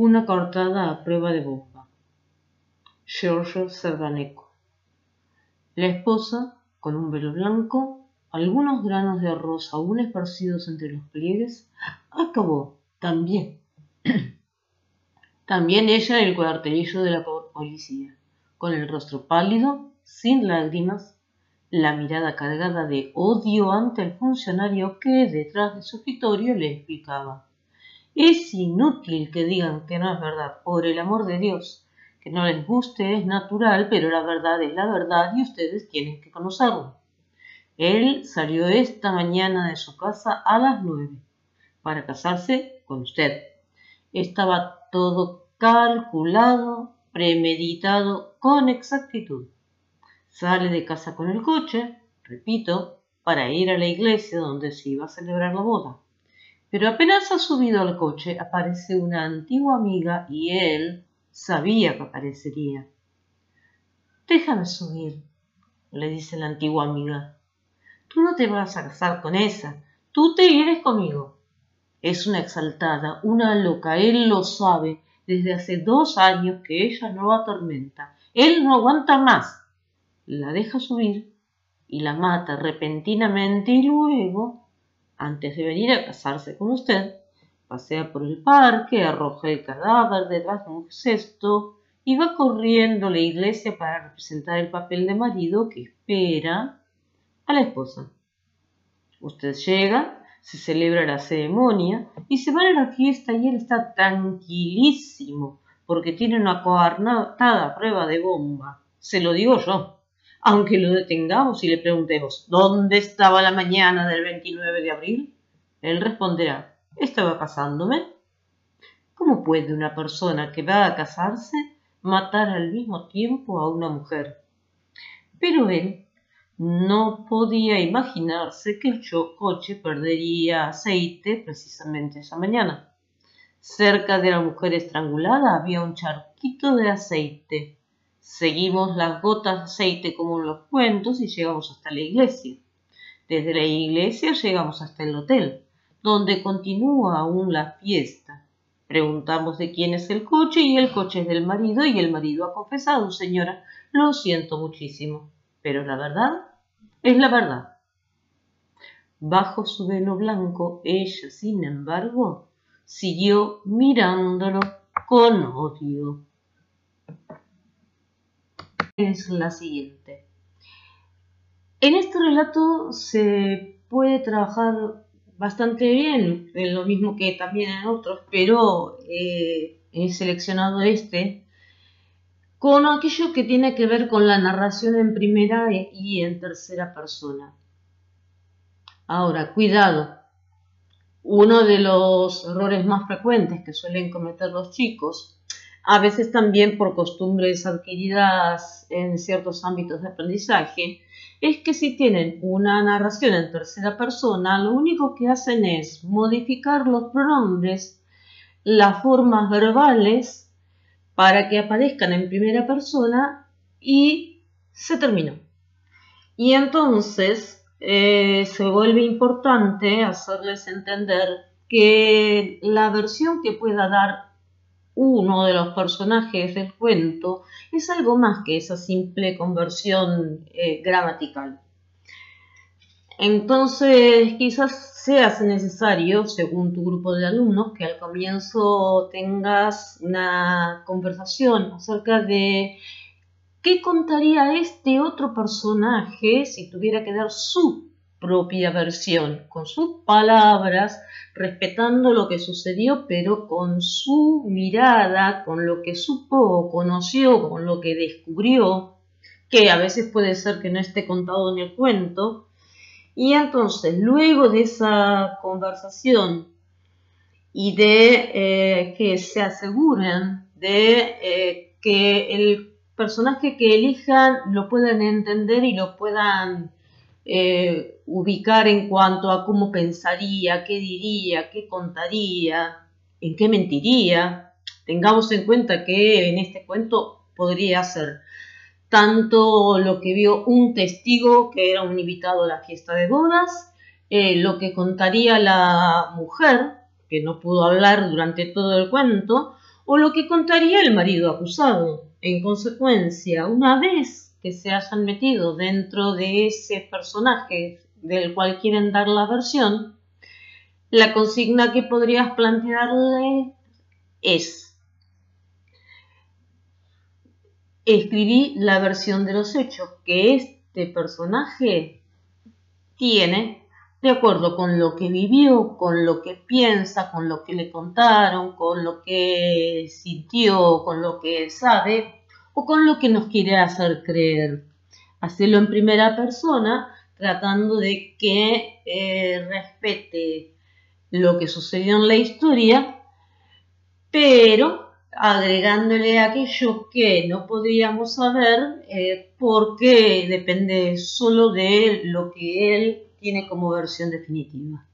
Una cortada a prueba de bomba. Giorgio Serdaneco. La esposa, con un velo blanco, algunos granos de arroz aún esparcidos entre los pliegues, acabó también. también ella en el cuartelillo de la policía, con el rostro pálido, sin lágrimas, la mirada cargada de odio ante el funcionario que detrás de su escritorio le explicaba. Es inútil que digan que no es verdad, por el amor de Dios. Que no les guste es natural, pero la verdad es la verdad y ustedes tienen que conocerlo. Él salió esta mañana de su casa a las nueve para casarse con usted. Estaba todo calculado, premeditado con exactitud. Sale de casa con el coche, repito, para ir a la iglesia donde se iba a celebrar la boda. Pero apenas ha subido al coche aparece una antigua amiga y él sabía que aparecería. Déjame subir, le dice la antigua amiga. Tú no te vas a casar con esa, tú te irás conmigo. Es una exaltada, una loca, él lo sabe desde hace dos años que ella no atormenta. Él no aguanta más. La deja subir y la mata repentinamente y luego antes de venir a casarse con usted, pasea por el parque, arroja el cadáver detrás de un cesto y va corriendo a la iglesia para representar el papel de marido que espera a la esposa. Usted llega, se celebra la ceremonia y se va a la fiesta y él está tranquilísimo porque tiene una coartada prueba de bomba. Se lo digo yo aunque lo detengamos y le preguntemos ¿dónde estaba la mañana del 29 de abril? Él responderá estaba casándome. ¿Cómo puede una persona que va a casarse matar al mismo tiempo a una mujer? Pero él no podía imaginarse que el coche perdería aceite precisamente esa mañana. Cerca de la mujer estrangulada había un charquito de aceite Seguimos las gotas de aceite como los cuentos y llegamos hasta la iglesia. Desde la iglesia llegamos hasta el hotel, donde continúa aún la fiesta. Preguntamos de quién es el coche y el coche es del marido y el marido ha confesado, señora, lo siento muchísimo, pero la verdad es la verdad. Bajo su velo blanco, ella, sin embargo, siguió mirándolo con odio es la siguiente. En este relato se puede trabajar bastante bien, en lo mismo que también en otros, pero eh, he seleccionado este con aquello que tiene que ver con la narración en primera y en tercera persona. Ahora, cuidado. Uno de los errores más frecuentes que suelen cometer los chicos a veces también por costumbres adquiridas en ciertos ámbitos de aprendizaje, es que si tienen una narración en tercera persona, lo único que hacen es modificar los pronombres, las formas verbales, para que aparezcan en primera persona y se terminó. Y entonces eh, se vuelve importante hacerles entender que la versión que pueda dar uno de los personajes del cuento es algo más que esa simple conversión eh, gramatical. Entonces, quizás sea necesario, según tu grupo de alumnos, que al comienzo tengas una conversación acerca de qué contaría este otro personaje si tuviera que dar su propia versión, con sus palabras, respetando lo que sucedió, pero con su mirada, con lo que supo conoció, con lo que descubrió, que a veces puede ser que no esté contado en el cuento. Y entonces, luego de esa conversación y de eh, que se aseguren de eh, que el personaje que elijan lo puedan entender y lo puedan eh, ubicar en cuanto a cómo pensaría, qué diría, qué contaría, en qué mentiría. Tengamos en cuenta que en este cuento podría ser tanto lo que vio un testigo que era un invitado a la fiesta de bodas, eh, lo que contaría la mujer, que no pudo hablar durante todo el cuento, o lo que contaría el marido acusado. En consecuencia, una vez que se hayan metido dentro de ese personaje del cual quieren dar la versión, la consigna que podrías plantearle es, escribí la versión de los hechos que este personaje tiene de acuerdo con lo que vivió, con lo que piensa, con lo que le contaron, con lo que sintió, con lo que sabe o con lo que nos quiere hacer creer. Hacerlo en primera persona, tratando de que eh, respete lo que sucedió en la historia, pero agregándole aquello que no podríamos saber eh, porque depende solo de lo que él tiene como versión definitiva.